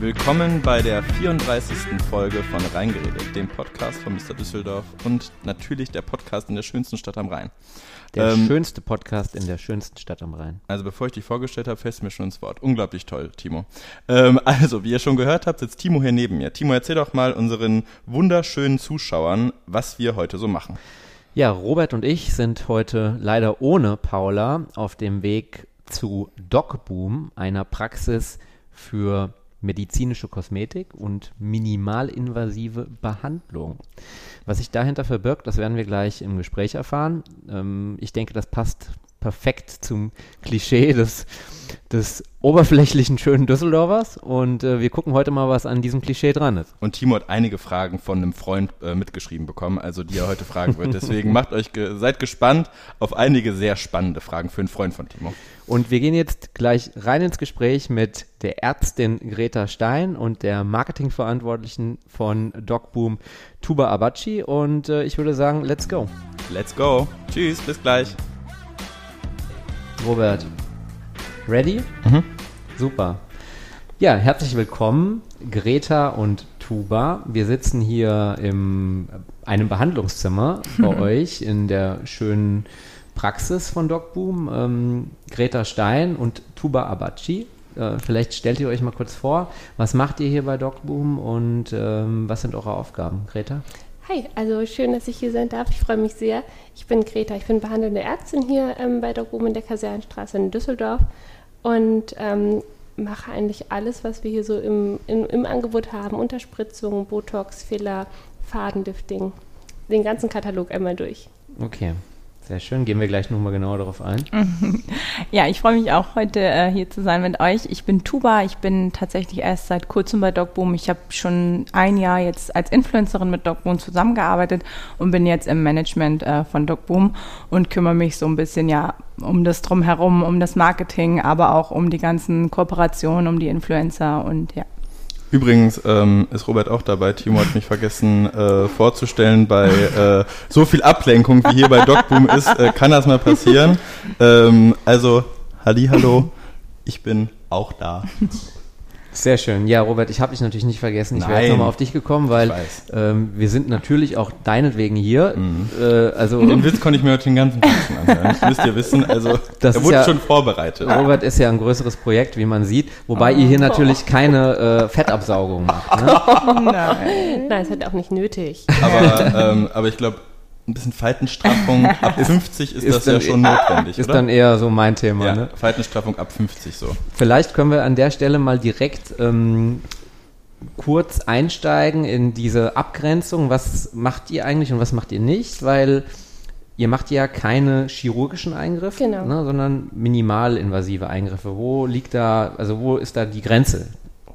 Willkommen bei der 34. Folge von Rheingeredet, dem Podcast von Mr. Düsseldorf und natürlich der Podcast in der schönsten Stadt am Rhein. Der ähm, schönste Podcast in der schönsten Stadt am Rhein. Also bevor ich dich vorgestellt habe, fällt mir schon ins Wort. Unglaublich toll, Timo. Ähm, also, wie ihr schon gehört habt, sitzt Timo hier neben mir. Timo, erzähl doch mal unseren wunderschönen Zuschauern, was wir heute so machen. Ja, Robert und ich sind heute leider ohne Paula auf dem Weg zu DocBoom, einer Praxis für medizinische Kosmetik und minimalinvasive Behandlung. Was sich dahinter verbirgt, das werden wir gleich im Gespräch erfahren. Ähm, ich denke, das passt perfekt zum Klischee des, des oberflächlichen schönen Düsseldorfers und äh, wir gucken heute mal, was an diesem Klischee dran ist. Und Timo hat einige Fragen von einem Freund äh, mitgeschrieben bekommen, also die er heute fragen wird. Deswegen macht euch ge seid gespannt auf einige sehr spannende Fragen für einen Freund von Timo. Und wir gehen jetzt gleich rein ins Gespräch mit der Ärztin Greta Stein und der Marketingverantwortlichen von DocBoom, Tuba Abachi. Und äh, ich würde sagen, let's go. Let's go. Tschüss, bis gleich. Robert, ready? Mhm. Super. Ja, herzlich willkommen, Greta und Tuba. Wir sitzen hier in einem Behandlungszimmer bei euch in der schönen Praxis von DocBoom. Ähm, Greta Stein und Tuba Abachi. Äh, vielleicht stellt ihr euch mal kurz vor, was macht ihr hier bei DocBoom und ähm, was sind eure Aufgaben, Greta? Hi, also schön, dass ich hier sein darf. Ich freue mich sehr. Ich bin Greta, ich bin behandelnde Ärztin hier ähm, bei Doc in der Kasernenstraße in Düsseldorf und ähm, mache eigentlich alles, was wir hier so im, im, im Angebot haben. Unterspritzung, Botox, Filler, Fadendifting. Den ganzen Katalog einmal durch. Okay. Sehr schön, gehen wir gleich nochmal genauer darauf ein. Ja, ich freue mich auch heute äh, hier zu sein mit euch. Ich bin Tuba, ich bin tatsächlich erst seit kurzem bei DocBoom. Ich habe schon ein Jahr jetzt als Influencerin mit DocBoom zusammengearbeitet und bin jetzt im Management äh, von DocBoom und kümmere mich so ein bisschen ja um das drumherum, um das Marketing, aber auch um die ganzen Kooperationen, um die Influencer und ja. Übrigens ähm, ist Robert auch dabei. Timo hat mich vergessen äh, vorzustellen. Bei äh, so viel Ablenkung wie hier bei DocBoom ist, äh, kann das mal passieren. Ähm, also, hallo, ich bin auch da. Sehr schön. Ja, Robert, ich habe dich natürlich nicht vergessen. Ich wäre jetzt nochmal auf dich gekommen, weil ähm, wir sind natürlich auch deinetwegen hier. Mhm. Äh, also den Witz konnte ich mir heute den ganzen Tag schon anhören. Das müsst ihr wissen. Also, das er wurde ja, schon vorbereitet. Robert ist ja ein größeres Projekt, wie man sieht. Wobei oh. ihr hier natürlich keine äh, Fettabsaugung macht. Ne? Oh, nein. nein, es hat auch nicht nötig. Aber, ähm, aber ich glaube, ein bisschen Faltenstraffung ab 50 ist, ist das ja schon notwendig, Ist oder? dann eher so mein Thema. Ja, ne? Faltenstraffung ab 50 so. Vielleicht können wir an der Stelle mal direkt ähm, kurz einsteigen in diese Abgrenzung. Was macht ihr eigentlich und was macht ihr nicht? Weil ihr macht ja keine chirurgischen Eingriffe, genau. ne, sondern minimalinvasive Eingriffe. Wo liegt da, also wo ist da die Grenze?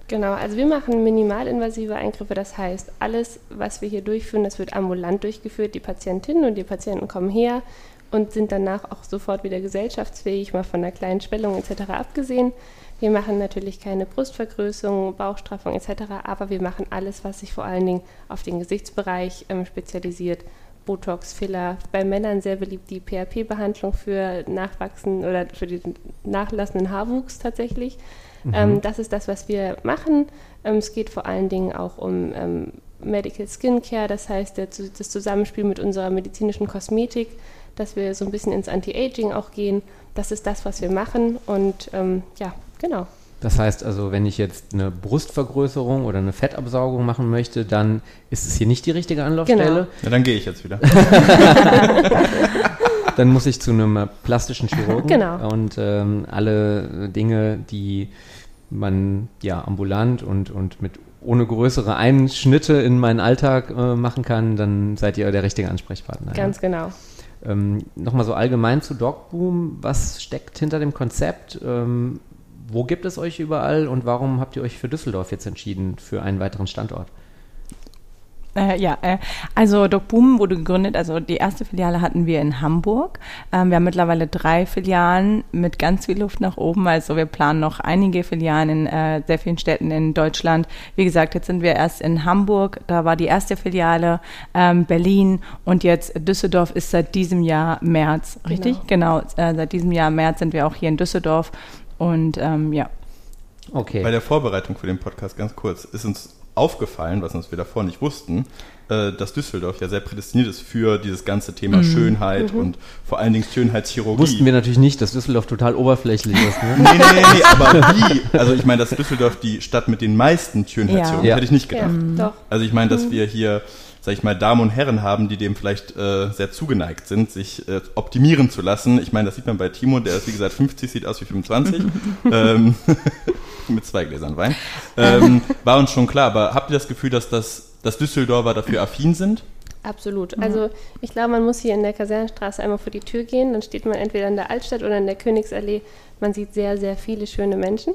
Genau, also wir machen minimalinvasive Eingriffe, das heißt, alles, was wir hier durchführen, das wird ambulant durchgeführt. Die Patientinnen und die Patienten kommen her und sind danach auch sofort wieder gesellschaftsfähig, mal von einer kleinen Schwellung etc. abgesehen. Wir machen natürlich keine Brustvergrößerung, Bauchstraffung etc., aber wir machen alles, was sich vor allen Dingen auf den Gesichtsbereich ähm, spezialisiert. Botox, Filler, bei Männern sehr beliebt die PRP-Behandlung für Nachwachsen oder für den nachlassenden Haarwuchs tatsächlich. Mhm. Ähm, das ist das, was wir machen. Ähm, es geht vor allen Dingen auch um ähm, Medical Skincare, das heißt der, das Zusammenspiel mit unserer medizinischen Kosmetik, dass wir so ein bisschen ins Anti-Aging auch gehen. Das ist das, was wir machen und ähm, ja, genau. Das heißt also, wenn ich jetzt eine Brustvergrößerung oder eine Fettabsaugung machen möchte, dann ist es hier nicht die richtige Anlaufstelle. Genau. Ja, dann gehe ich jetzt wieder. dann muss ich zu einem plastischen Chirurgen. Genau. Und ähm, alle Dinge, die man ja ambulant und, und mit ohne größere Einschnitte in meinen Alltag äh, machen kann, dann seid ihr der richtige Ansprechpartner. Ganz ja. genau. Ähm, Nochmal so allgemein zu Dogboom. Was steckt hinter dem Konzept? Ähm, wo gibt es euch überall und warum habt ihr euch für Düsseldorf jetzt entschieden für einen weiteren Standort? Äh, ja, äh, also Doc Boom wurde gegründet, also die erste Filiale hatten wir in Hamburg. Ähm, wir haben mittlerweile drei Filialen mit ganz viel Luft nach oben. Also wir planen noch einige Filialen in äh, sehr vielen Städten in Deutschland. Wie gesagt, jetzt sind wir erst in Hamburg, da war die erste Filiale, ähm, Berlin und jetzt Düsseldorf ist seit diesem Jahr März, richtig? Genau, genau äh, seit diesem Jahr März sind wir auch hier in Düsseldorf und ähm, ja, Okay. Bei der Vorbereitung für den Podcast ganz kurz ist uns aufgefallen, was uns wir davor nicht wussten, äh, dass Düsseldorf ja sehr prädestiniert ist für dieses ganze Thema Schönheit und vor allen Dingen Schönheitschirurgie. Wussten wir natürlich nicht, dass Düsseldorf total oberflächlich ist. Ne? Nee, nee, nee, nee, aber wie? Also ich meine, dass Düsseldorf die Stadt mit den meisten Schönheitschirurgen, Ja. hätte ich nicht Ja, gedacht. doch. Also ich meine, dass wir hier, sag ich mal, Damen und Herren haben, die dem vielleicht äh, sehr zugeneigt sind, sich äh, optimieren zu lassen. Ich meine, das sieht man bei Timo, der ist wie gesagt 50, sieht aus wie 25. ähm, mit zwei Gläsern Wein. Ähm, war uns schon klar, aber habt ihr das Gefühl, dass, das, dass Düsseldorfer dafür affin sind? Absolut. Also ich glaube, man muss hier in der Kasernenstraße einmal vor die Tür gehen, dann steht man entweder in der Altstadt oder in der Königsallee. Man sieht sehr, sehr viele schöne Menschen.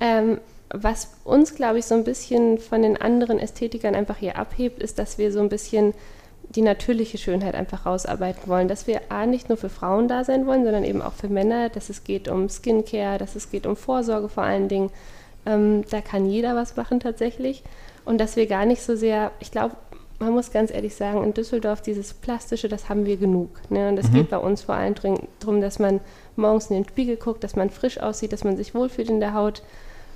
Ähm, was uns, glaube ich, so ein bisschen von den anderen Ästhetikern einfach hier abhebt, ist, dass wir so ein bisschen die natürliche Schönheit einfach rausarbeiten wollen. Dass wir A, nicht nur für Frauen da sein wollen, sondern eben auch für Männer, dass es geht um Skincare, dass es geht um Vorsorge vor allen Dingen. Ähm, da kann jeder was machen tatsächlich. Und dass wir gar nicht so sehr, ich glaube, man muss ganz ehrlich sagen, in Düsseldorf dieses Plastische, das haben wir genug. Ne? Und es geht bei uns vor allem darum, dass man morgens in den Spiegel guckt, dass man frisch aussieht, dass man sich wohlfühlt in der Haut.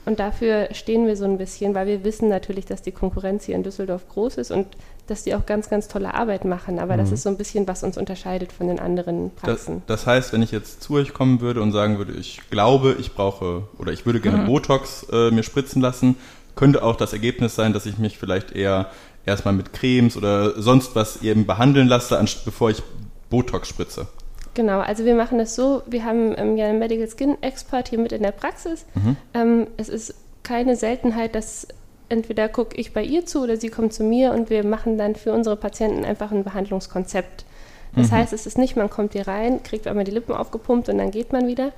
Und dafür stehen wir so ein bisschen, weil wir wissen natürlich, dass die Konkurrenz hier in Düsseldorf groß ist und dass die auch ganz, ganz tolle Arbeit machen. Aber das ist so ein bisschen, was uns unterscheidet von den anderen Das, Praxen. das heißt, wenn ich jetzt zu euch kommen würde und sagen würde, ich glaube, ich brauche oder ich würde gerne Botox äh, mir spritzen lassen, könnte auch das Ergebnis sein, dass ich mich vielleicht eher erstmal mit Cremes oder sonst was eben behandeln lasse, bevor ich Botox spritze. Genau, also wir machen das so, wir haben ähm, ja einen Medical Skin Expert hier mit in der Praxis. Ähm, es ist keine Seltenheit, dass entweder gucke ich bei ihr zu oder sie kommt zu mir und wir machen dann für unsere Patienten einfach ein Behandlungskonzept. Das heißt, es ist nicht, man kommt hier rein, kriegt einmal die Lippen aufgepumpt und dann geht man wieder.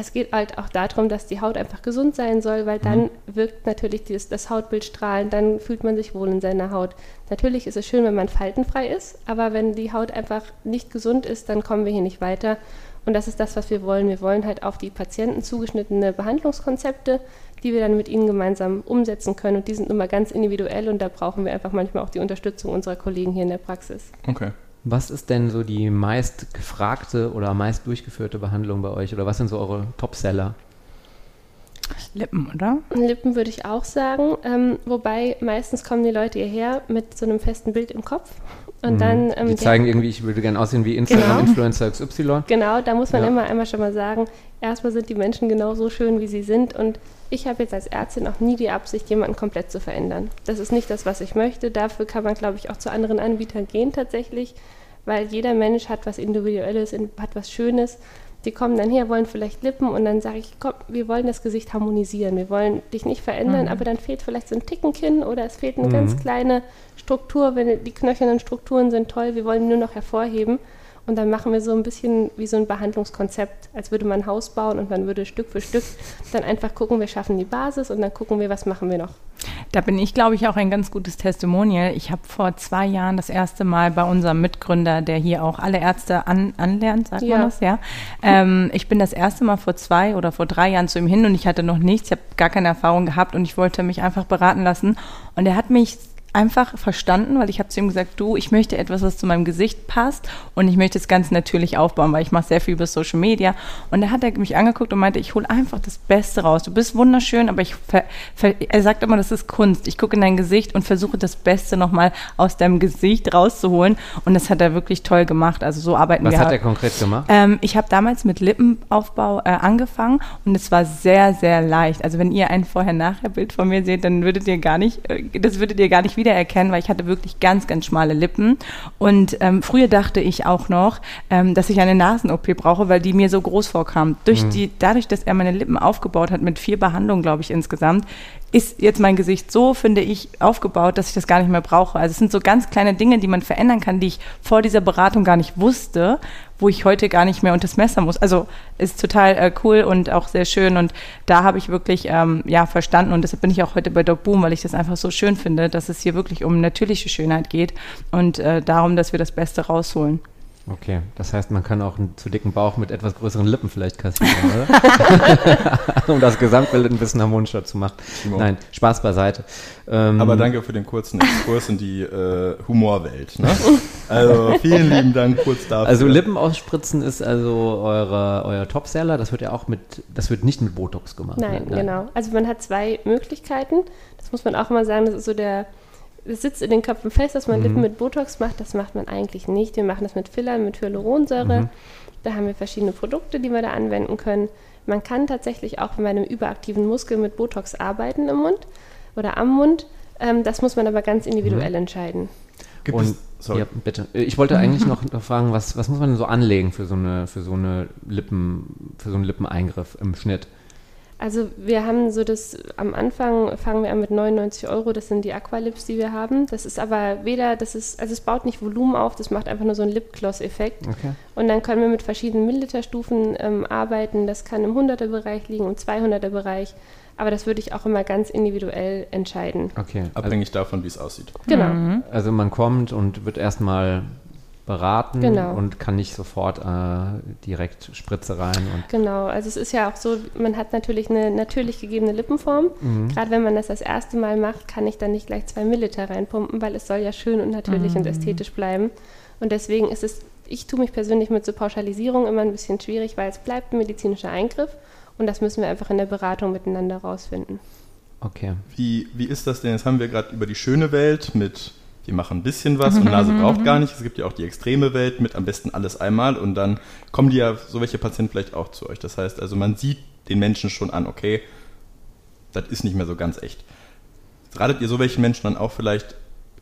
Es geht halt auch darum, dass die Haut einfach gesund sein soll, weil dann wirkt natürlich dieses, das Hautbild strahlend, dann fühlt man sich wohl in seiner Haut. Natürlich ist es schön, wenn man faltenfrei ist, aber wenn die Haut einfach nicht gesund ist, dann kommen wir hier nicht weiter. Und das ist das, was wir wollen. Wir wollen halt auf die Patienten zugeschnittene Behandlungskonzepte, die wir dann mit ihnen gemeinsam umsetzen können. Und die sind immer ganz individuell und da brauchen wir einfach manchmal auch die Unterstützung unserer Kollegen hier in der Praxis. Okay. Was ist denn so die meist gefragte oder meist durchgeführte Behandlung bei euch? Oder was sind so eure Topseller? Lippen, oder? Lippen würde ich auch sagen. Ähm, wobei meistens kommen die Leute hierher mit so einem festen Bild im Kopf. Und dann. Ähm, Die ja, zeigen irgendwie, ich würde gerne aussehen wie Instagram-Influencer XY. Genau, da muss man Ja. immer einmal schon mal sagen, erstmal sind die Menschen genauso schön, wie sie sind. Und ich habe jetzt als Ärztin auch nie die Absicht, jemanden komplett zu verändern. Das ist nicht das, was ich möchte. Dafür kann man, glaube ich, auch zu anderen Anbietern gehen tatsächlich, weil jeder Mensch hat was Individuelles, in- hat was Schönes. Die kommen dann her, wollen vielleicht Lippen und dann sage ich, komm, wir wollen das Gesicht harmonisieren. Wir wollen dich nicht verändern, aber dann fehlt vielleicht so ein Tickenkinn oder es fehlt eine ganz kleine Struktur, wenn die knöchernen Strukturen sind toll, wir wollen nur noch hervorheben. Und dann machen wir so ein bisschen wie so ein Behandlungskonzept, als würde man ein Haus bauen und man würde Stück für Stück dann einfach gucken, wir schaffen die Basis und dann gucken wir, was machen wir noch. Da bin ich, glaube ich, auch ein ganz gutes Testimonial. Ich habe vor zwei Jahren das erste Mal bei unserem Mitgründer, der hier auch alle Ärzte an, anlernt, sagt Ja. man das, ja. Ähm, ich bin das erste Mal vor zwei oder vor drei Jahren zu ihm hin und ich hatte noch nichts, ich habe gar keine Erfahrung gehabt und ich wollte mich einfach beraten lassen. Und er hat mich einfach verstanden, weil ich habe zu ihm gesagt, du, ich möchte etwas, was zu meinem Gesicht passt und ich möchte es ganz natürlich aufbauen, weil ich mache sehr viel über Social Media. Und da hat er mich angeguckt und meinte, ich hole einfach das Beste raus. Du bist wunderschön, aber ich er sagt immer, das ist Kunst. Ich gucke in dein Gesicht und versuche das Beste nochmal aus deinem Gesicht rauszuholen. Und das hat er wirklich toll gemacht. Also so arbeiten Was wir. hat er konkret gemacht? Ähm, ich habe damals mit Lippenaufbau äh, angefangen und es war sehr, sehr leicht. Also wenn ihr ein Vorher-Nachher-Bild von mir seht, dann würdet ihr gar nicht, äh, das würdet ihr gar nicht wiedererkennen, weil ich hatte wirklich ganz, ganz schmale Lippen. Und ähm, früher dachte ich auch noch, ähm, dass ich eine Nasen-OP brauche, weil die mir so groß vorkam. Durch die, dadurch, dass er meine Lippen aufgebaut hat mit vier Behandlungen, glaube ich, insgesamt, ist jetzt mein Gesicht so, finde ich, aufgebaut, dass ich das gar nicht mehr brauche. Also es sind so ganz kleine Dinge, die man verändern kann, die ich vor dieser Beratung gar nicht wusste, wo ich heute gar nicht mehr unter das Messer muss. Also ist total äh, cool und auch sehr schön und da habe ich wirklich ähm, ja verstanden und deshalb bin ich auch heute bei Doc Boom, weil ich das einfach so schön finde, dass es hier wirklich um natürliche Schönheit geht und äh, darum, dass wir das Beste rausholen. Okay, das heißt, man kann auch einen zu dicken Bauch mit etwas größeren Lippen vielleicht kassieren, oder? um das Gesamtbild ein bisschen harmonischer zu machen. Timo. Nein, Spaß beiseite. Ähm, Aber danke für den kurzen Exkurs in die äh, Humorwelt. Ne? Also vielen lieben Dank kurz dafür. Also Lippen ausspritzen ist also eure, euer Topseller. Das wird ja auch mit, das wird nicht mit Botox gemacht. Nein, ne? genau. Also man hat zwei Möglichkeiten. Das muss man auch immer sagen. Das ist so der, sitzt in den Köpfen fest, dass man Mhm. Lippen mit Botox macht. Das macht man eigentlich nicht. Wir machen das mit Fillern, mit Hyaluronsäure. Mhm. Da haben wir verschiedene Produkte, die wir da anwenden können. Man kann tatsächlich auch bei einem überaktiven Muskel mit Botox arbeiten im Mund oder am Mund. Ähm, das muss man aber ganz individuell entscheiden. Gibt Und, es, sorry. ja, bitte. Ich wollte eigentlich noch, noch fragen, was, was muss man denn so anlegen für so eine, für so eine Lippen, für so einen Lippeneingriff im Schnitt? Also wir haben so das, am Anfang fangen wir an mit 99 Euro, das sind die Aqualips, die wir haben. Das ist aber weder, das ist, also es baut nicht Volumen auf, das macht einfach nur so einen Lipgloss-Effekt. Okay. Und dann können wir mit verschiedenen Milliliterstufen ähm, arbeiten. Das kann im 100er-Bereich liegen, im 200er-Bereich. Aber das würde ich auch immer ganz individuell entscheiden. Okay. Also, Abhängig davon, wie es aussieht. Genau. also man kommt und wird erstmal beraten Genau. und kann nicht sofort äh, direkt Spritze rein und Genau, also es ist ja auch so, man hat natürlich eine natürlich gegebene Lippenform. Gerade wenn man das das erste Mal macht, kann ich dann nicht gleich zwei Milliliter reinpumpen, weil es soll ja schön und natürlich und ästhetisch bleiben. Und deswegen ist es, ich tue mich persönlich mit so Pauschalisierung immer ein bisschen schwierig, weil es bleibt ein medizinischer Eingriff und das müssen wir einfach in der Beratung miteinander rausfinden. okay. Wie, wie ist das denn? Jetzt haben wir gerade über die schöne Welt mit, wir machen ein bisschen was und Nase braucht gar nicht. Es gibt ja auch die extreme Welt mit am besten alles einmal und dann kommen die ja, so welche Patienten vielleicht auch zu euch. Das heißt also, man sieht den Menschen schon an, okay, das ist nicht mehr so ganz echt. Ratet ihr so welchen Menschen dann auch vielleicht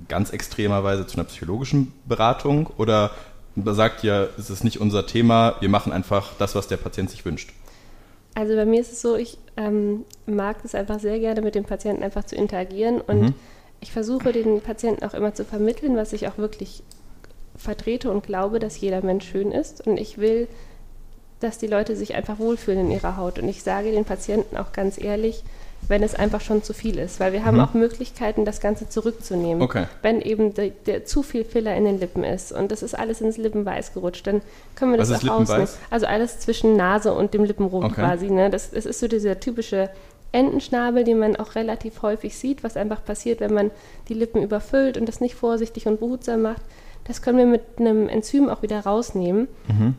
ganz extremerweise zu einer psychologischen Beratung oder sagt ihr, es ist nicht unser Thema, wir machen einfach das, was der Patient sich wünscht? Also bei mir ist es so, ich ähm, mag es einfach sehr gerne, mit dem Patienten einfach zu interagieren und Mhm. Ich versuche den Patienten auch immer zu vermitteln, was ich auch wirklich vertrete und glaube, dass jeder Mensch schön ist und ich will, dass die Leute sich einfach wohlfühlen in ihrer Haut und ich sage den Patienten auch ganz ehrlich, wenn es einfach schon zu viel ist, weil wir haben Mhm. auch Möglichkeiten, das Ganze zurückzunehmen. Okay. Wenn eben der, der zu viel Filler in den Lippen ist und das ist alles ins Lippenweiß gerutscht, dann können wir Was das ist auch rausnehmen. Also alles zwischen Nase und dem Lippenrot Okay. quasi. Ne? Das, das ist so dieser typische Entenschnabel, den man auch relativ häufig sieht, was einfach passiert, wenn man die Lippen überfüllt und das nicht vorsichtig und behutsam macht. Das können wir mit einem Enzym auch wieder rausnehmen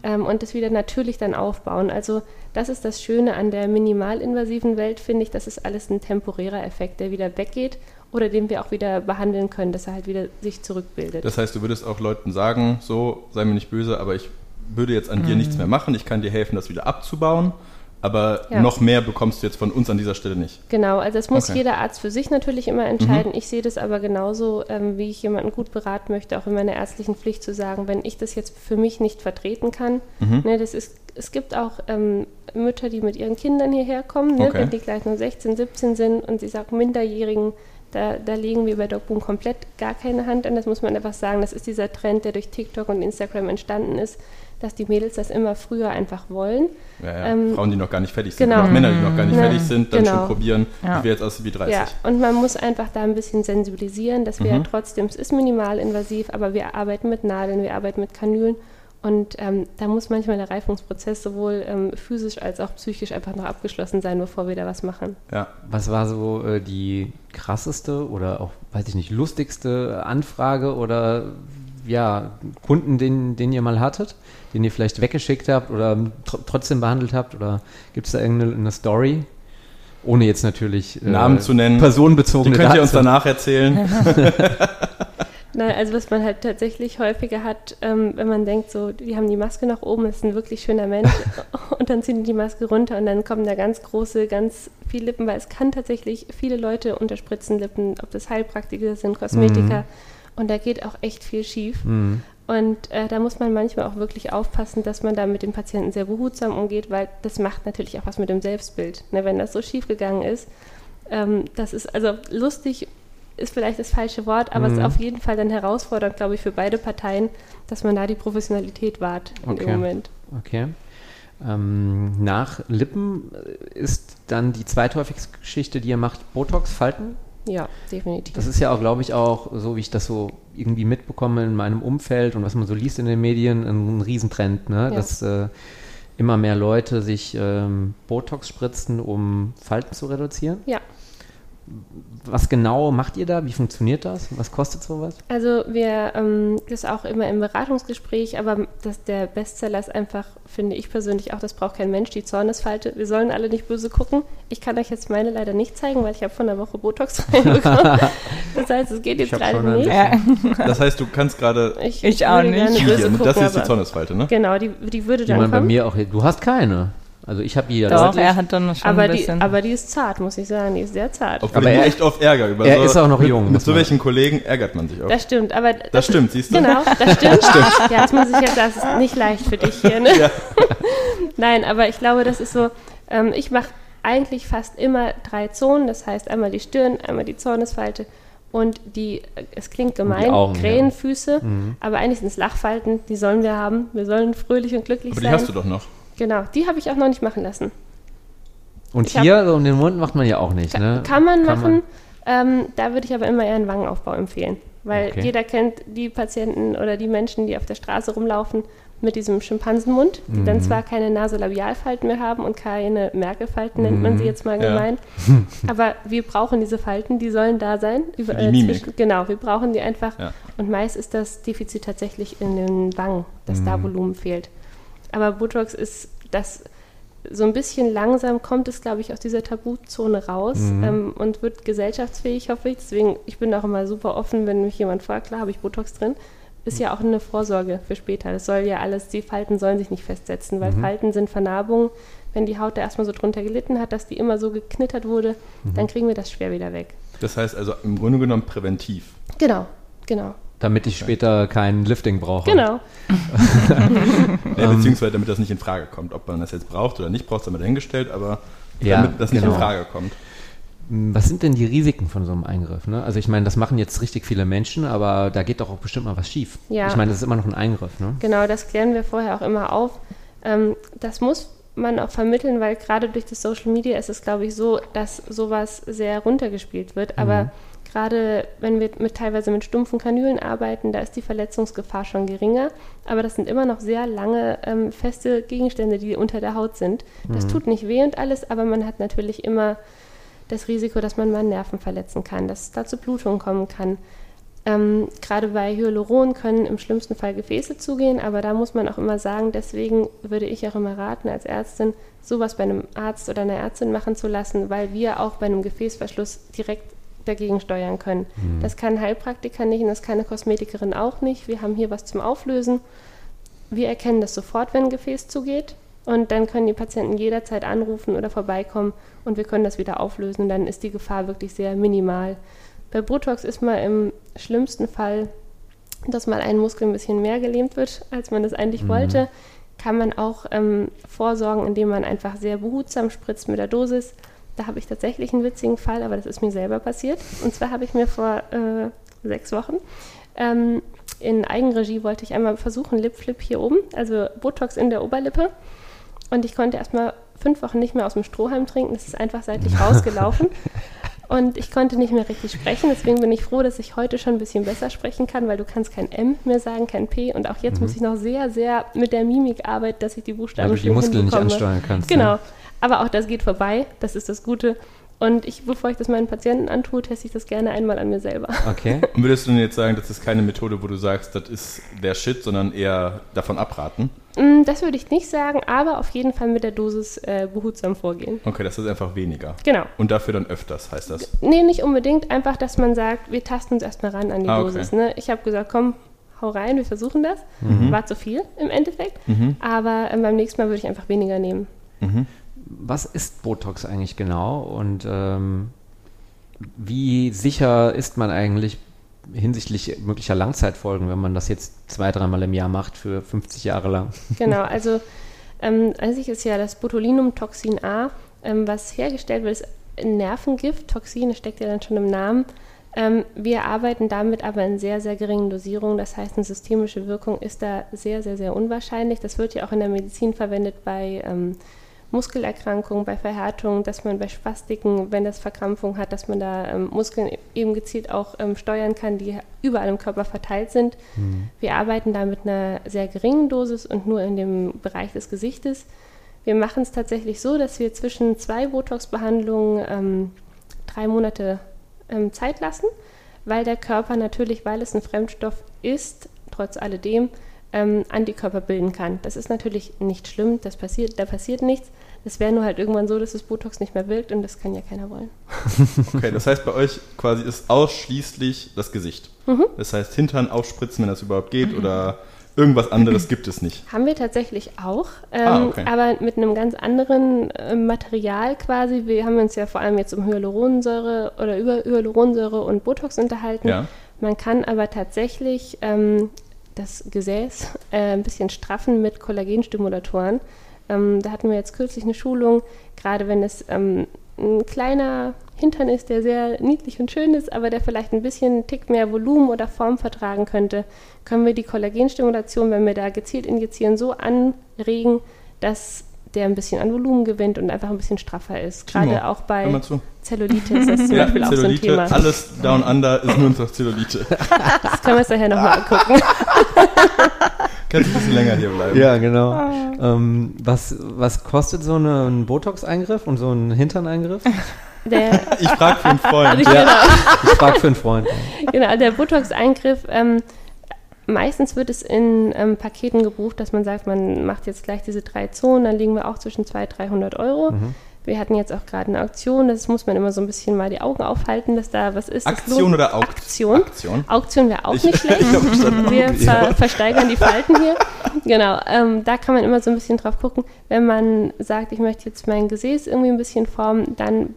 ähm, und das wieder natürlich dann aufbauen. Also das ist das Schöne an der minimalinvasiven Welt, finde ich. Das ist alles ein temporärer Effekt, der wieder weggeht oder den wir auch wieder behandeln können, dass er halt wieder sich zurückbildet. Das heißt, du würdest auch Leuten sagen, so, sei mir nicht böse, aber ich würde jetzt an dir Mhm. nichts mehr machen, ich kann dir helfen, das wieder abzubauen, aber Ja. noch mehr bekommst du jetzt von uns an dieser Stelle nicht. Genau, also das muss Okay. Mhm. jeder Arzt für sich natürlich immer entscheiden. Ich sehe das aber genauso, ähm, wie ich jemanden gut beraten möchte, auch in meiner ärztlichen Pflicht zu sagen, wenn ich das jetzt für mich nicht vertreten kann. Mhm. Ne, das ist, es gibt auch ähm, Mütter, die mit ihren Kindern hierher kommen, ne, Okay. wenn die gleich nur 16, 17 sind und sie sagen, Minderjährigen, da, da legen wir bei DocBoom komplett gar keine Hand an. Das muss man einfach sagen. Das ist dieser Trend, der durch TikTok und Instagram entstanden ist, dass die Mädels das immer früher einfach wollen. Ja, ja. Ähm, Frauen, die noch gar nicht fertig sind, genau. Männer, die noch gar nicht Ne, fertig sind, dann genau. schon probieren, Ja. ich will jetzt aussehen wie 30. Ja, und man muss einfach da ein bisschen sensibilisieren, dass wir ja trotzdem, es ist minimalinvasiv, aber wir arbeiten mit Nadeln, wir arbeiten mit Kanülen und ähm, da muss manchmal der Reifungsprozess sowohl ähm, physisch als auch psychisch einfach noch abgeschlossen sein, bevor wir da was machen. Ja. Was war so äh, die krasseste oder auch, weiß ich nicht, lustigste Anfrage oder ja, Kunden, den, den ihr mal hattet, den ihr vielleicht weggeschickt habt oder tr trotzdem behandelt habt? Oder gibt es da irgendeine eine Story? Ohne jetzt natürlich äh, Namen zu nennen. Die personenbezogene könnt ihr uns Daten. danach erzählen. Nein, also was man halt tatsächlich häufiger hat, ähm, wenn man denkt, so, die haben die Maske nach oben, ist ein wirklich schöner Mensch und dann ziehen die die Maske runter und dann kommen da ganz große, ganz viel Lippen, weil es kann tatsächlich viele Leute unterspritzen Lippen, ob das Heilpraktiker sind, Kosmetiker und da geht auch echt viel schief. Mhm. Und äh, da muss man manchmal auch wirklich aufpassen, dass man da mit dem Patienten sehr behutsam umgeht, weil das macht natürlich auch was mit dem Selbstbild. Ne, wenn das so schief gegangen ist, ähm, das ist also lustig ist vielleicht das falsche Wort, aber es ist auf jeden Fall dann herausfordernd, glaube ich, für beide Parteien, dass man da die Professionalität wahrt Okay. dem Moment. Okay. Ähm, nach Lippen ist dann die zweithäufigste Geschichte, die ihr macht, Botox, Falten? Ja, definitiv. Das ist ja auch, glaube ich, auch, so wie ich das so irgendwie mitbekomme in meinem Umfeld und was man so liest in den Medien, ein, ein Riesentrend, ne? Ja. dass äh, immer mehr Leute sich ähm, Botox spritzen, um Falten zu reduzieren. Ja. Was genau macht ihr da? Wie funktioniert das? Was kostet sowas? Also wir, ähm, das ist auch immer im Beratungsgespräch, aber das, der Bestseller ist einfach, finde ich persönlich auch, das braucht kein Mensch, die Zornesfalte. Wir sollen alle nicht böse gucken. Ich kann euch jetzt meine leider nicht zeigen, weil ich habe vor einer Woche Botox reinbekommen. das heißt, es geht Ich jetzt ein nicht. Ja. Das heißt, du kannst gerade Ich, Ich auch nicht. gerne böse gucken, das ist die Zornesfalte, ne? Genau, die, die würde dann man bei kommen. mir auch. Du hast keine. Also ich habe die ja Doch, er hat dann schon aber, ein die, bisschen. aber die ist zart, muss ich sagen. Die ist sehr zart. Obwohl Aber ich mich er- echt oft ärgere. Über er so, ist auch noch mit, jung, Mit so welchen Kollegen ärgert man sich auch. Das stimmt, aber Das stimmt, siehst du? Genau, das stimmt. Ja, das muss ich jetzt, das ist nicht leicht für dich hier. Ne? Ja. Nein, aber ich glaube, das ist so, ähm, ich mache eigentlich fast immer drei Zonen, das heißt einmal die Stirn, einmal die Zornesfalte und die, äh, es klingt gemein, Augen, ja. Krähenfüße, aber eigentlich sind es Lachfalten, die sollen wir haben. Wir sollen fröhlich und glücklich Aber die sein. hast du doch noch. Genau, die habe ich auch noch nicht machen lassen. Und Ich hab- hier so um den Mund macht man ja auch nicht, ne? Kann man machen, ähm, da würde ich aber immer eher einen Wangenaufbau empfehlen. Weil Okay. jeder kennt die Patienten oder die Menschen, die auf der Straße rumlaufen mit diesem Schimpansenmund, die Mhm. dann zwar keine Nasolabialfalten mehr haben und keine Merkelfalten, nennt man sie jetzt mal Ja. gemein. aber wir brauchen diese Falten, die sollen da sein. Über, die Mimik. zwischen- genau, wir brauchen die einfach. Ja. Und meist ist das Defizit tatsächlich in den Wangen, dass Mhm. da Volumen fehlt. Aber Botox ist das so ein bisschen langsam kommt es, glaube ich, aus dieser Tabuzone raus Mhm. ähm, und wird gesellschaftsfähig, hoffe ich. Deswegen, ich bin auch immer super offen, wenn mich jemand fragt, klar, habe ich Botox drin. Ist ja auch eine Vorsorge für später. Das soll ja alles, die Falten sollen sich nicht festsetzen, weil Mhm. Falten sind Vernarbungen. Wenn die Haut da erstmal so drunter gelitten hat, dass die immer so geknittert wurde, Mhm. dann kriegen wir das schwer wieder weg. Das heißt also im Grunde genommen präventiv. Genau, genau, Damit ich später kein Lifting brauche. genau. Ja, beziehungsweise damit das nicht in Frage kommt. Ob man das jetzt braucht oder nicht braucht, sei mal dahingestellt, aber Ja, damit das nicht genau. in Frage kommt. Was sind denn die Risiken von so einem Eingriff? Ne? Also ich meine, das machen jetzt richtig viele Menschen, aber da geht doch auch bestimmt mal was schief. Ja. Ich meine, das ist immer noch ein Eingriff. Ne? Genau, das klären wir vorher auch immer auf. Ähm, das muss man auch vermitteln, weil gerade durch das Social Media ist es, glaube ich, so, dass sowas sehr runtergespielt wird. Aber gerade wenn wir mit, teilweise mit stumpfen Kanülen arbeiten, da ist die Verletzungsgefahr schon geringer. Aber das sind immer noch sehr lange ähm, feste Gegenstände, die unter der Haut sind. Das tut nicht weh und alles, aber man hat natürlich immer das Risiko, dass man mal Nerven verletzen kann, dass es da zu Blutungen kommen kann. Ähm, Gerade bei Hyaluron können im schlimmsten Fall Gefäße zugehen, aber da muss man auch immer sagen, deswegen würde ich auch immer raten, als Ärztin sowas bei einem Arzt oder einer Ärztin machen zu lassen, weil wir auch bei einem Gefäßverschluss direkt dagegen steuern können. Das kann ein Heilpraktiker nicht und das kann eine Kosmetikerin auch nicht. Wir haben hier was zum Auflösen. Wir erkennen das sofort, wenn ein Gefäß zugeht. Und dann können die Patienten jederzeit anrufen oder vorbeikommen und wir können das wieder auflösen. Und dann ist die Gefahr wirklich sehr minimal. Bei Botox ist mal im schlimmsten Fall, dass mal ein Muskel ein bisschen mehr gelähmt wird, als man das eigentlich wollte. Kann man auch ähm, vorsorgen, indem man einfach sehr behutsam spritzt mit der Dosis. Da habe ich tatsächlich einen witzigen Fall, aber das ist mir selber passiert. Und zwar habe ich mir vor äh, sechs Wochen ähm, in Eigenregie wollte ich einmal versuchen, Lipflip hier oben, also Botox in der Oberlippe. Und ich konnte erstmal fünf Wochen nicht mehr aus dem Strohhalm trinken. Das ist einfach seitlich rausgelaufen. Und ich konnte nicht mehr richtig sprechen. Deswegen bin ich froh, dass ich heute schon ein bisschen besser sprechen kann, weil du kannst kein M mehr sagen, kein P. Und auch jetzt muss ich noch sehr, sehr mit der Mimik arbeiten, dass ich die Buchstaben Weil du die Muskeln nicht ansteuern kannst. Genau. Ne? Aber auch das geht vorbei. Das ist das Gute. Und ich, bevor ich das meinen Patienten antue, teste ich das gerne einmal an mir selber. Okay. Und würdest du denn jetzt sagen, das ist keine Methode, wo du sagst, das ist der Shit, sondern eher davon abraten? Mm, Das würde ich nicht sagen, aber auf jeden Fall mit der Dosis äh, behutsam vorgehen. Okay, das ist einfach weniger. Genau. Und dafür dann öfters, heißt das. Nee, nicht unbedingt. Einfach, dass man sagt, wir tasten uns erstmal ran an die Ah, okay. Dosis. Ne? Ich habe gesagt, komm, hau rein, wir versuchen das. Mhm. War zu viel im Endeffekt. Aber ähm, beim nächsten Mal würde ich einfach weniger nehmen. Was ist Botox eigentlich genau und ähm, wie sicher ist man eigentlich hinsichtlich möglicher Langzeitfolgen, wenn man das jetzt zwei, dreimal im Jahr macht für 50 Jahre lang? Genau, also ähm, an sich ist ja das Botulinumtoxin A, ähm, was hergestellt wird, ist ein Nervengift. Toxin, das steckt ja dann schon im Namen. Ähm, wir arbeiten damit aber in sehr, sehr geringen Dosierungen. Das heißt, eine systemische Wirkung ist da sehr, sehr, sehr unwahrscheinlich. Das wird ja auch in der Medizin verwendet bei ähm, Muskelerkrankungen, bei Verhärtungen, dass man bei Spastiken, wenn das Verkrampfung hat, dass man da ähm, Muskeln eben gezielt auch ähm, steuern kann, die überall im Körper verteilt sind. Mhm. Wir arbeiten da mit einer sehr geringen Dosis und nur in dem Bereich des Gesichtes. Wir machen es tatsächlich so, dass wir zwischen zwei Botox-Behandlungen ähm, drei Monate ähm, Zeit lassen, weil der Körper natürlich, weil es ein Fremdstoff ist, trotz alledem, ähm, Antikörper bilden kann. Das ist natürlich nicht schlimm, das passiert, da passiert nichts. Es wäre nur halt irgendwann so, dass das Botox nicht mehr wirkt und das kann ja keiner wollen. Okay, das heißt bei euch quasi ist ausschließlich das Gesicht. Mhm. Das heißt Hintern aufspritzen, wenn das überhaupt geht mhm. oder irgendwas anderes gibt es nicht. Haben wir tatsächlich auch, ähm, ah, okay. aber mit einem ganz anderen äh, Material quasi. Wir haben uns ja vor allem jetzt um Hyaluronsäure oder über Hyaluronsäure und Botox unterhalten. Ja. Man kann aber tatsächlich ähm, das Gesäß äh, ein bisschen straffen mit Kollagenstimulatoren. Ähm, da hatten wir jetzt kürzlich eine Schulung, gerade wenn es ähm, ein kleiner Hintern ist, der sehr niedlich und schön ist, aber der vielleicht ein bisschen einen Tick mehr Volumen oder Form vertragen könnte, können wir die Kollagenstimulation, wenn wir da gezielt injizieren, so anregen, dass der ein bisschen an Volumen gewinnt und einfach ein bisschen straffer ist. Gerade auch bei Zellulite ist das zum ja, Beispiel auch so ein Thema. Alles Down Under ist nur noch Zellulite. Das können wir uns daher nochmal angucken. Kannst du ein bisschen länger hier bleiben. Ja, genau. Ah. Ähm, was, was kostet so ein Botox-Eingriff und so ein Hintern-Eingriff? ich frage für einen Freund. Ja, genau. Ich frage für einen Freund. Genau, der Botox-Eingriff ähm, Meistens wird es in ähm, Paketen gebucht, dass man sagt, man macht jetzt gleich diese drei Zonen, dann liegen wir auch zwischen 200 300 Euro. Mhm. Wir hatten jetzt auch gerade eine Auktion, das muss man immer so ein bisschen mal die Augen aufhalten, dass da was ist. Aktion oder Auk Aktion? Aktion, Auktion wäre auch ich, nicht schlecht. wir ver versteigern die Falten hier. Genau, ähm, da kann man immer so ein bisschen drauf gucken. Wenn man sagt, ich möchte jetzt mein Gesäß irgendwie ein bisschen formen, dann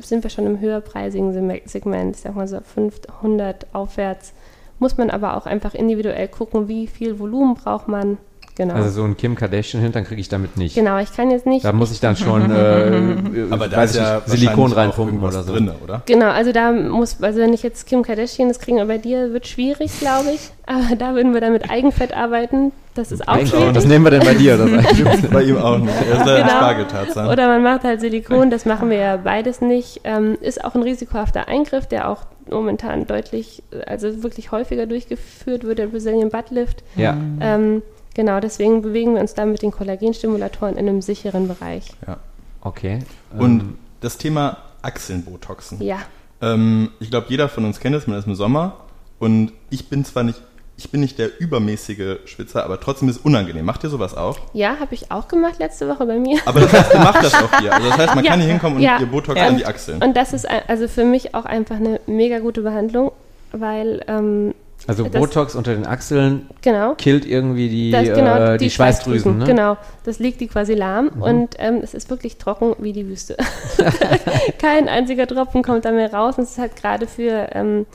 sind wir schon im höherpreisigen Segment, ich sag mal so 500 aufwärts muss man aber auch einfach individuell gucken, wie viel Volumen braucht man. Genau. Also so ein Kim Kardashian Hintern kriege ich damit nicht. Genau, ich kann jetzt nicht. Da muss ich dann schon äh, aber da ist ja Silikon reinpumpen oder so. Drin, oder? Genau, also da muss, also wenn ich jetzt Kim Kardashian das kriege, bei dir wird schwierig, glaube ich. Aber da würden wir dann mit Eigenfett arbeiten. Das ist auch Eigenfett. schwierig. Das nehmen wir denn bei dir? Das bei ihm auch nicht. Er ist genau. Spargeltarzan. Oder man macht halt Silikon, das machen wir ja beides nicht. Ähm, ist auch ein risikohafter Eingriff, der auch momentan deutlich, also wirklich häufiger durchgeführt wird, der Brazilian Butt Lift. Ja. Ähm, genau, deswegen bewegen wir uns da mit den Kollagenstimulatoren in einem sicheren Bereich. Ja. Okay. Und ähm. das Thema Achselnbotoxen. Ja. Ähm, ich glaube, jeder von uns kennt es, man ist im Sommer und ich bin zwar nicht ich bin nicht der übermäßige Schwitzer, aber trotzdem ist es unangenehm. Macht ihr sowas auch? Ja, habe ich auch gemacht letzte Woche bei mir. Aber das heißt, ihr macht das auch hier. Also das heißt, man ja. kann hier hinkommen und ja. ihr Botox ja. an die Achseln. Und das ist also für mich auch einfach eine mega gute Behandlung, weil ähm, also Botox unter den Achseln genau, killt irgendwie die, das, genau, äh, die, die Schweißdrüsen. Schweißdrüsen ne? Genau, das liegt die quasi lahm mhm. und ähm, es ist wirklich trocken wie die Wüste. Kein einziger Tropfen kommt da mehr raus und es ist halt gerade für ähm,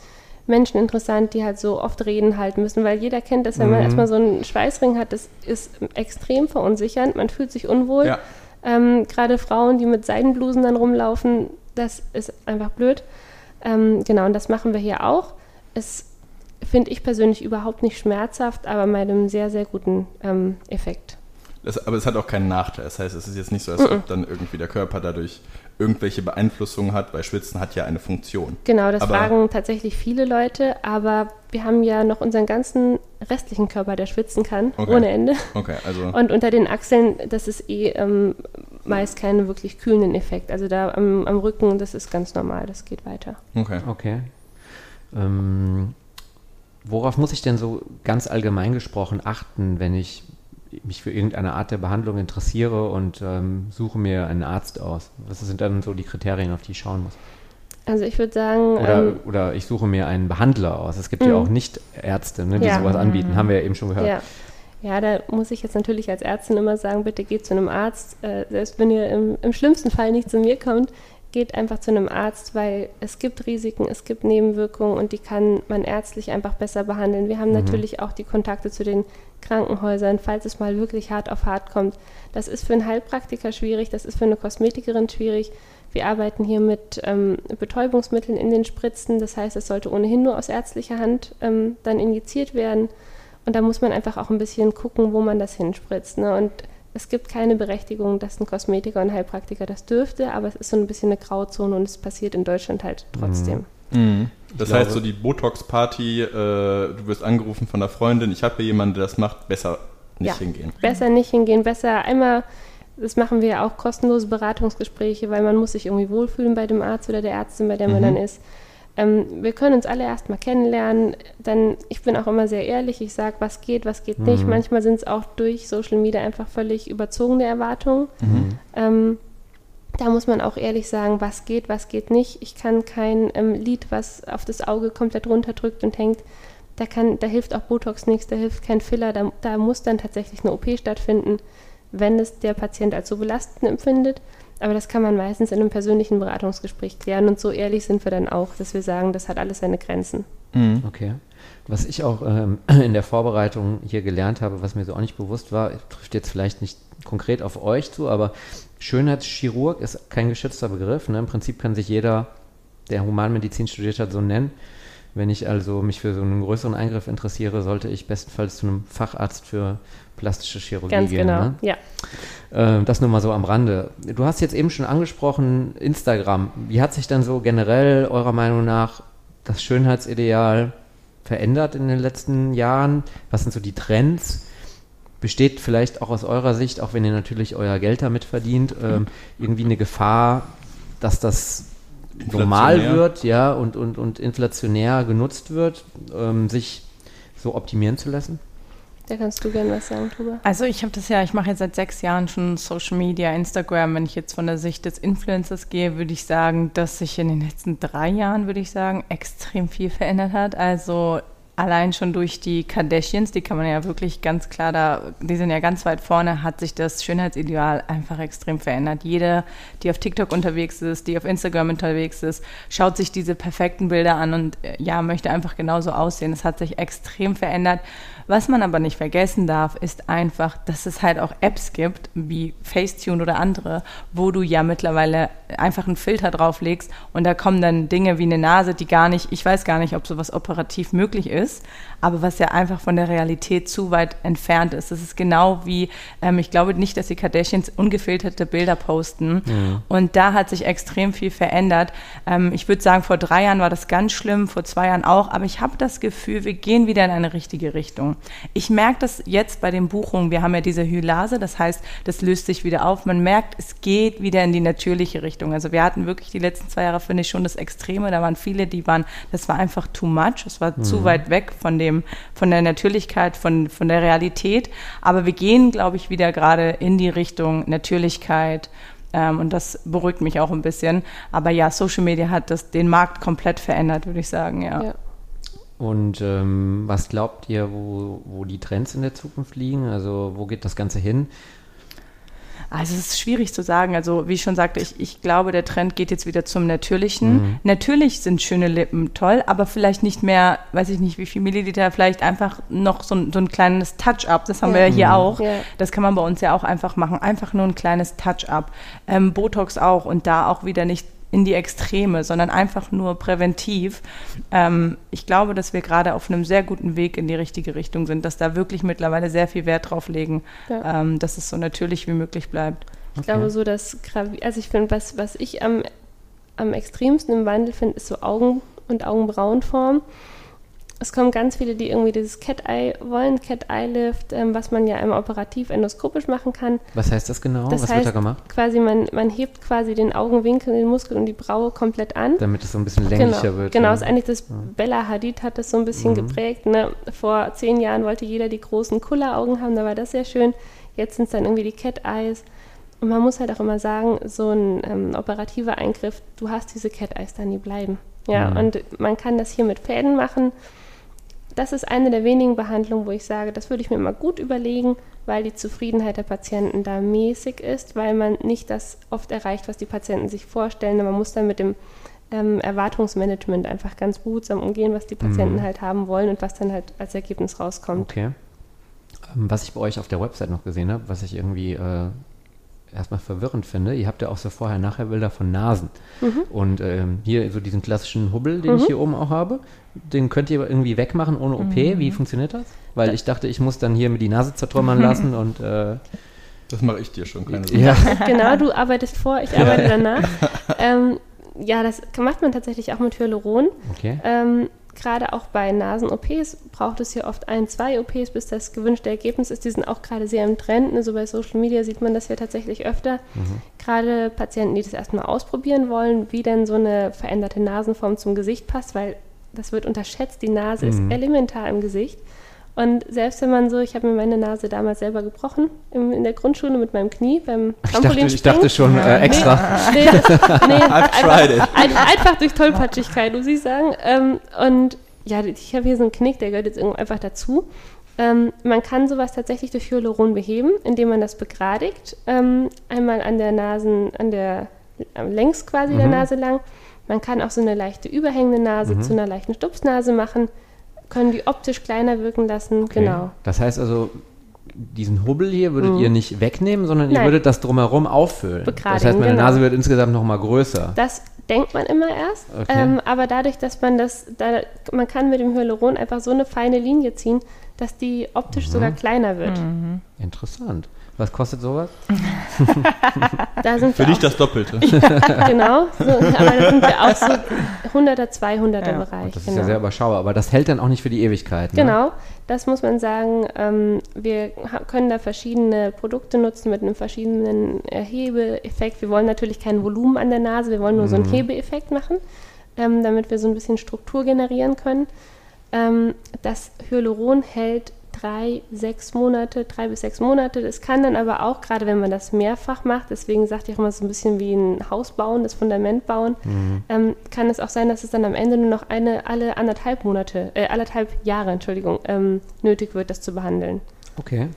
Menschen interessant, die halt so oft Reden halten müssen, weil jeder kennt das, wenn man mhm. erstmal so einen Schweißring hat, das ist extrem verunsichernd, man fühlt sich unwohl. Ja. Ähm, Gerade Frauen, die mit Seidenblusen dann rumlaufen, das ist einfach blöd. Ähm, genau, und das machen wir hier auch. Es finde ich persönlich überhaupt nicht schmerzhaft, aber mit einem sehr, sehr guten ähm, Effekt. Das, aber es hat auch keinen Nachteil. Das heißt, es ist jetzt nicht so, als ob dann irgendwie der Körper dadurch irgendwelche Beeinflussungen hat, weil Schwitzen hat ja eine Funktion. Genau, das aber fragen tatsächlich viele Leute, aber wir haben ja noch unseren ganzen restlichen Körper, der schwitzen kann, okay. ohne Ende. Okay, also Und unter den Achseln, das ist eh ähm, meist keinen wirklich kühlenden Effekt. Also da am, am, Rücken, das ist ganz normal, das geht weiter. Okay. Okay. Ähm, worauf muss ich denn so ganz allgemein gesprochen achten, wenn ich mich für irgendeine Art der Behandlung interessiere und ähm, suche mir einen Arzt aus? Was sind dann so die Kriterien, auf die ich schauen muss? Also ich würde sagen. Oder, ähm, oder ich suche mir einen Behandler aus. Es gibt ja mhm. auch Nicht-Ärzte, ne, die ja. sowas anbieten. Haben wir ja eben schon gehört. Ja. ja. da muss ich jetzt natürlich als Ärztin immer sagen, bitte geht zu einem Arzt. Äh, selbst wenn ihr im, im schlimmsten Fall nicht zu mir kommt, geht einfach zu einem Arzt, weil es gibt Risiken, es gibt Nebenwirkungen und die kann man ärztlich einfach besser behandeln. Wir haben mhm. natürlich auch die Kontakte zu den Krankenhäusern, falls es mal wirklich hart auf hart kommt. Das ist für einen Heilpraktiker schwierig, das ist für eine Kosmetikerin schwierig. Wir arbeiten hier mit ähm, Betäubungsmitteln in den Spritzen, das heißt, es sollte ohnehin nur aus ärztlicher Hand ähm, dann injiziert werden. Und da muss man einfach auch ein bisschen gucken, wo man das hinspritzt. Ne? Und es gibt keine Berechtigung, dass ein Kosmetiker und Heilpraktiker das dürfte, aber es ist so ein bisschen eine Grauzone und es passiert in Deutschland halt trotzdem. Mhm. Das glaube- heißt, so die Botox-Party, äh, du wirst angerufen von der Freundin, ich habe hier jemanden, der das macht, besser nicht Ja. hingehen. Besser nicht hingehen, besser einmal, das machen wir ja auch kostenlose Beratungsgespräche, weil man muss sich irgendwie wohlfühlen bei dem Arzt oder der Ärztin, bei der man Mhm. dann ist. Ähm, wir können uns alle erstmal kennenlernen. Dann, ich bin auch immer sehr ehrlich, ich sage, was geht, was geht nicht. Mhm. Manchmal sind es auch durch Social Media einfach völlig überzogene Erwartungen. Ähm, da muss man auch ehrlich sagen, was geht, was geht nicht. Ich kann kein ähm, Lied, was auf das Auge komplett runterdrückt und hängt, da, kann, da hilft auch Botox nichts, da hilft kein Filler, da, da muss dann tatsächlich eine OP stattfinden, wenn es der Patient als so belastend empfindet. Aber das kann man meistens in einem persönlichen Beratungsgespräch klären und so ehrlich sind wir dann auch, dass wir sagen, das hat alles seine Grenzen. Mhm. Okay. Was ich auch ähm, in der Vorbereitung hier gelernt habe, was mir so auch nicht bewusst war, trifft jetzt vielleicht nicht konkret auf euch zu, aber Schönheitschirurg ist kein geschützter Begriff. Ne? Im Prinzip kann sich jeder, der Humanmedizin studiert hat, so nennen. Wenn ich also mich für so einen größeren Eingriff interessiere, sollte ich bestenfalls zu einem Facharzt für plastische Chirurgie Ganz gehen. genau. Ne? Ja. Äh, das nur mal so am Rande. Du hast jetzt eben schon angesprochen, Instagram. Wie hat sich dann so generell eurer Meinung nach das Schönheitsideal verändert in den letzten Jahren? Was sind so die Trends? Besteht vielleicht auch aus eurer Sicht, auch wenn ihr natürlich euer Geld damit verdient, ähm, irgendwie eine Gefahr, dass das normal wird, ja, und, und, und inflationär genutzt wird, ähm, sich so optimieren zu lassen? Da kannst du gerne was sagen drüber. Also ich habe das ja, ich mache jetzt seit sechs Jahren schon Social Media, Instagram. Wenn ich jetzt von der Sicht des Influencers gehe, würde ich sagen, dass sich in den letzten drei Jahren, würde ich sagen, extrem viel verändert hat. Also allein schon durch die Kardashians, die kann man ja wirklich ganz klar da, die sind ja ganz weit vorne, hat sich das Schönheitsideal einfach extrem verändert. Jeder, die auf TikTok unterwegs ist, die auf Instagram unterwegs ist, schaut sich diese perfekten Bilder an und äh, ja, möchte einfach genauso aussehen. Es hat sich extrem verändert. Was man aber nicht vergessen darf, ist einfach, dass es halt auch Apps gibt, wie Facetune oder andere, wo du ja mittlerweile einfach einen Filter drauflegst und da kommen dann Dinge wie eine Nase, die gar nicht, ich weiß gar nicht, ob sowas operativ möglich ist, aber was ja einfach von der Realität zu weit entfernt ist. Das ist genau wie, ähm, ich glaube nicht, dass die Kardashians ungefilterte Bilder posten und da hat sich extrem viel verändert. Ähm, ich würde sagen, vor drei Jahren war das ganz schlimm, vor zwei Jahren auch, aber ich habe das Gefühl, wir gehen wieder in eine richtige Richtung. Ich merke das jetzt bei den Buchungen. Wir haben ja diese Hylase, das heißt, das löst sich wieder auf. Man merkt, es geht wieder in die natürliche Richtung. Also wir hatten wirklich die letzten zwei Jahre, finde ich, schon das Extreme. Da waren viele, die waren, das war einfach too much. Es war zu weit weg von dem, von der Natürlichkeit, von, von der Realität. Aber wir gehen, glaube ich, wieder gerade in die Richtung Natürlichkeit. Ähm, und das beruhigt mich auch ein bisschen. Aber ja, Social Media hat das, den Markt komplett verändert, würde ich sagen, ja. Ja. Und ähm, was glaubt ihr, wo, wo die Trends in der Zukunft liegen? Also wo geht das Ganze hin? Also es ist schwierig zu sagen. Also wie ich schon sagte, ich, ich glaube, der Trend geht jetzt wieder zum Natürlichen. Natürlich sind schöne Lippen toll, aber vielleicht nicht mehr, weiß ich nicht, wie viel Milliliter, vielleicht einfach noch so ein, so ein kleines Touch-up. Das haben Ja. wir ja hier auch. Ja. Das kann man bei uns ja auch einfach machen. Einfach nur ein kleines Touch-up. Ähm, Botox auch und da auch wieder nicht in die Extreme, sondern einfach nur präventiv. Ähm, ich glaube, dass wir gerade auf einem sehr guten Weg in die richtige Richtung sind, dass da wirklich mittlerweile sehr viel Wert drauf legen, Ja. ähm, dass es so natürlich wie möglich bleibt. Ich glaube so, dass also ich finde, was, was ich am, am extremsten im Wandel finde, ist so Augen- und Augenbrauenform. Es kommen ganz viele, die irgendwie dieses Cat-Eye wollen, Cat-Eye-Lift, ähm, was man ja einmal operativ endoskopisch machen kann. Was heißt das genau? Das was heißt, wird da gemacht? quasi man, man hebt quasi den Augenwinkel, den Muskel und die Braue komplett an. Damit es so ein bisschen länglicher genau, wird. Genau, ja. ist eigentlich das Bella Hadid hat das so ein bisschen Mhm. geprägt. Ne? Vor zehn Jahren wollte jeder die großen Kulleraugen haben, da war das sehr schön. Jetzt sind es dann irgendwie die Cat Eyes. Und man muss halt auch immer sagen, so ein ähm, operativer Eingriff, du hast diese Cat Eyes dann, die bleiben. Ja, Mhm. und man kann das hier mit Fäden machen. Das ist eine der wenigen Behandlungen, wo ich sage, das würde ich mir mal gut überlegen, weil die Zufriedenheit der Patienten da mäßig ist, weil man nicht das oft erreicht, was die Patienten sich vorstellen. Man muss dann mit dem ähm, Erwartungsmanagement einfach ganz behutsam umgehen, was die Patienten Mhm. halt haben wollen und was dann halt als Ergebnis rauskommt. Okay. Ähm, Was ich bei euch auf der Website noch gesehen habe, was ich irgendwie äh, erstmal verwirrend finde, ihr habt ja auch so Vorher-Nachher-Bilder von Nasen. Mhm. Und ähm, hier so diesen klassischen Hubbel, den ich hier oben auch habe, den könnt ihr irgendwie wegmachen ohne OP. Mhm. Wie funktioniert das? Weil ich dachte, ich muss dann hier mir die Nase zertrümmern lassen und äh, Das mache ich dir schon, keine Sorge. Ja. Genau, du arbeitest vor, ich arbeite danach. ähm, ja, das macht man tatsächlich auch mit Hyaluron. Okay. Ähm, gerade auch bei Nasen-OPs braucht es hier oft ein, zwei OPs, bis das gewünschte Ergebnis ist. Die sind auch gerade sehr im Trend. So bei Social Media sieht man das ja tatsächlich öfter. Mhm. Gerade Patienten, die das erstmal ausprobieren wollen, wie denn so eine veränderte Nasenform zum Gesicht passt, weil das wird unterschätzt. Die Nase mhm. ist elementar im Gesicht. Und selbst wenn man so, ich habe mir meine Nase damals selber gebrochen im, in der Grundschule mit meinem Knie beim Trampolin. Ich dachte, ich dachte schon äh, extra. Nee, nee, nee einfach, einfach, durch Tollpatschigkeit, muss ich sagen. Ähm, und ja, ich habe hier so einen Knick, der gehört jetzt irgendwie einfach dazu. Ähm, man kann sowas tatsächlich durch Hyaluron beheben, indem man das begradigt. Ähm, einmal an der Nasen, an der längs quasi mhm. der Nase lang. Man kann auch so eine leichte überhängende Nase mhm. zu einer leichten Stupsnase machen können die optisch kleiner wirken lassen. Okay. Genau. Das heißt also, diesen Hubbel hier würdet mhm. ihr nicht wegnehmen, sondern Nein. ihr würdet das drumherum auffüllen. Begradigen, das heißt, meine genau. Nase wird insgesamt noch mal größer. Das denkt man immer erst, okay. ähm, aber dadurch, dass man das, da, man kann mit dem Hyaluron einfach so eine feine Linie ziehen, dass die optisch mhm. sogar kleiner wird. Mhm. Interessant. Was kostet sowas? Für dich das Doppelte. genau, so, aber da sind wir auch so 100er, 200er ja. Bereich. das genau. ist ja sehr überschaubar, aber das hält dann auch nicht für die Ewigkeit. Ne? Genau, das muss man sagen. Ähm, wir können da verschiedene Produkte nutzen mit einem verschiedenen Hebeeffekt. Wir wollen natürlich kein Volumen an der Nase, wir wollen nur mhm. so einen mhm. Hebeeffekt machen, ähm, damit wir so ein bisschen Struktur generieren können. Ähm, das Hyaluron hält drei, sechs Monate, drei bis sechs Monate. Das kann dann aber auch, gerade wenn man das mehrfach macht, deswegen sagt ich auch immer so ein bisschen wie ein Haus bauen, das Fundament bauen, mhm. ähm, kann es auch sein, dass es dann am Ende nur noch eine, alle anderthalb Monate, äh, anderthalb Jahre, Entschuldigung, ähm, nötig wird, das zu behandeln. Okay.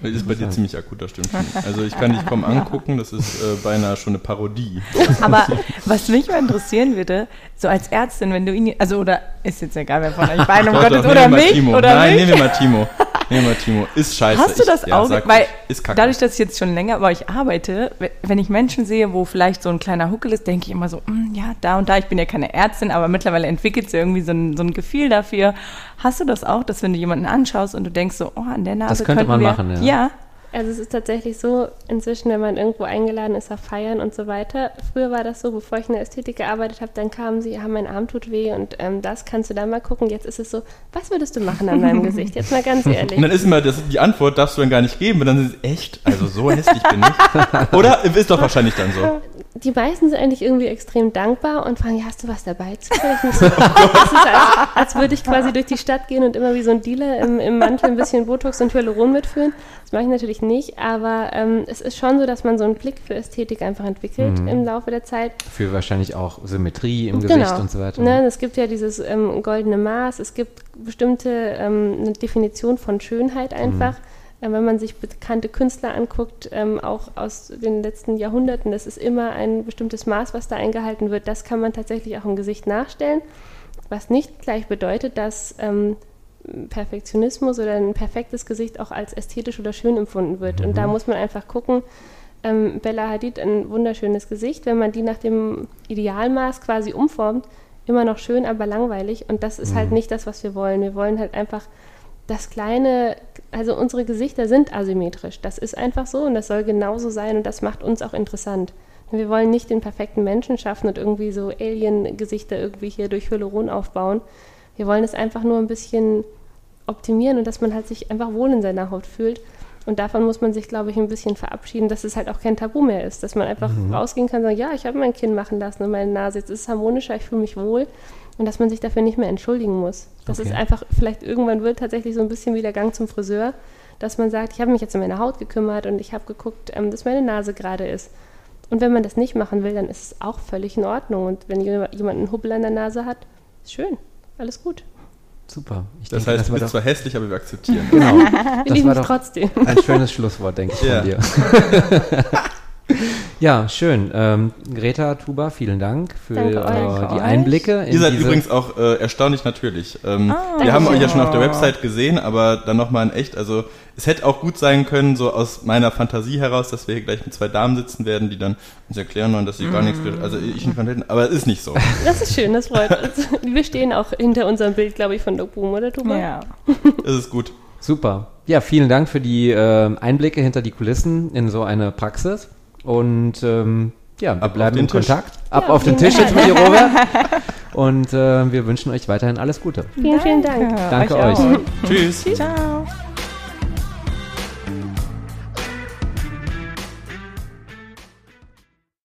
Das ist bei dir ziemlich akut, das stimmt. Also ich kann dich kaum angucken, das ist äh, beinahe schon eine Parodie. Aber was mich mal interessieren würde, so als Ärztin, wenn du ihn, also oder ist jetzt egal, wer von euch beiden um Gottes, oder mich, Timo. oder Nein, mich? nehmen wir mal Timo. Wir mal Timo. Ist scheiße. Hast du das ich, auch? Ja, weil dadurch, dass ich jetzt schon länger bei euch arbeite, wenn ich Menschen sehe, wo vielleicht so ein kleiner Huckel ist, denke ich immer so, mm, ja, da und da, ich bin ja keine Ärztin, aber mittlerweile entwickelt sie irgendwie so ein, so ein Gefühl dafür. Hast du das auch, dass wenn du jemanden anschaust und du denkst so, oh, an der Nase Das könnte man wir, machen, ja. Ja, also es ist tatsächlich so, inzwischen, wenn man irgendwo eingeladen ist auf Feiern und so weiter. Früher war das so, bevor ich in der Ästhetik gearbeitet habe, dann kamen sie, ja, mein Arm tut weh und ähm, das kannst du da mal gucken. Jetzt ist es so, was würdest du machen an meinem Gesicht? Jetzt mal ganz ehrlich. Und dann ist immer das, die Antwort, darfst du dann gar nicht geben. Und dann ist es echt, also so hässlich bin ich. Oder ist doch wahrscheinlich dann so. Die meisten sind eigentlich irgendwie extrem dankbar und fragen, ja, hast du was dabei? Zufällig so, ist als, als würde ich quasi durch die Stadt gehen und immer wie so ein Dealer im, im Mantel ein bisschen Botox und Hyaluron mitführen. Das mache ich natürlich nicht, aber ähm, es ist schon so, dass man so einen Blick für Ästhetik einfach entwickelt mhm. im Laufe der Zeit. Für wahrscheinlich auch Symmetrie im genau. Gesicht und so weiter. Ne, es gibt ja dieses ähm, goldene Maß, es gibt bestimmte ähm, eine Definition von Schönheit einfach. Mhm. Wenn man sich bekannte Künstler anguckt, ähm, auch aus den letzten Jahrhunderten, das ist immer ein bestimmtes Maß, was da eingehalten wird. Das kann man tatsächlich auch im Gesicht nachstellen, was nicht gleich bedeutet, dass ähm, Perfektionismus oder ein perfektes Gesicht auch als ästhetisch oder schön empfunden wird. Und da mhm. muss man einfach gucken, ähm, Bella Hadid, ein wunderschönes Gesicht, wenn man die nach dem Idealmaß quasi umformt, immer noch schön, aber langweilig. Und das ist halt mhm. halt nicht das, was wir wollen. Wir wollen halt einfach das kleine, also unsere Gesichter sind asymmetrisch. Das ist einfach so und das soll genauso sein und das macht uns auch interessant. Wir wollen nicht den perfekten Menschen schaffen und irgendwie so Alien-Gesichter irgendwie hier durch Hyaluron aufbauen, wir wollen es einfach nur ein bisschen optimieren und dass man halt sich einfach wohl in seiner Haut fühlt. Und davon muss man sich, glaube ich, ein bisschen verabschieden, dass es halt auch kein Tabu mehr ist, dass man einfach mhm. rausgehen kann und sagen, ja, ich habe mein Kinn machen lassen und meine Nase, jetzt ist es harmonischer, ich fühle mich wohl und dass man sich dafür nicht mehr entschuldigen muss. Das okay. ist einfach, vielleicht irgendwann wird tatsächlich so ein bisschen wie der Gang zum Friseur, dass man sagt, ich habe mich jetzt um meine Haut gekümmert und ich habe geguckt, ähm, dass meine Nase gerade ist. Und wenn man das nicht machen will, dann ist es auch völlig in Ordnung. Und wenn jemand einen Hubbel an der Nase hat, ist schön alles gut. Super. Ich das denke, heißt, du bist zwar hässlich, aber wir akzeptieren. Genau. wir lieben dich trotzdem. Ein schönes Schlusswort, denke ich, ja. von dir. ja, schön. Ähm, Greta, Tuba, vielen Dank für äh, die Einblicke. Ihr seid übrigens auch äh, erstaunlich natürlich. Ähm, oh, wir haben euch ja schon auf der Website gesehen, aber dann nochmal in echt. Also es hätte auch gut sein können, so aus meiner Fantasie heraus, dass wir hier gleich mit zwei Damen sitzen werden, die dann uns erklären wollen, dass sie mm. gar nichts, also ich nicht hätten, aber es ist nicht so. Das ist schön, das freut uns. Wir stehen auch hinter unserem Bild, glaube ich, von Doc Boom, oder Thomas? Ja. Es ist gut. Super. ja, vielen Dank für die äh, Einblicke hinter die Kulissen in so eine Praxis. Und ähm, ja, wir Ab bleiben in Tisch. Kontakt. Ab Ja, auf den Tisch jetzt mit dir, Robert. Und äh, wir wünschen euch weiterhin alles Gute. Vielen, vielen Dank. Danke euch. euch. Tschüss. Ciao.